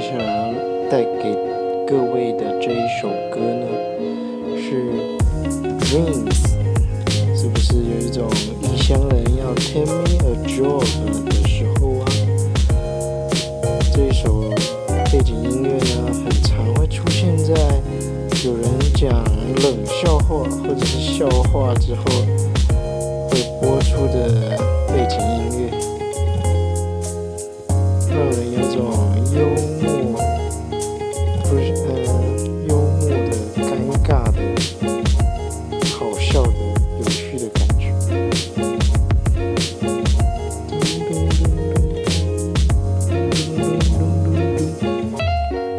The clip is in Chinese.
接下来带给各位的这一首歌呢，是《Rain》，是不是有一种异乡人要 tell me a joke 的时候啊？这一首背景音乐呢，很常会出现在有人讲冷笑话或者是笑话之后会播出的背景音乐，让人有种幽默。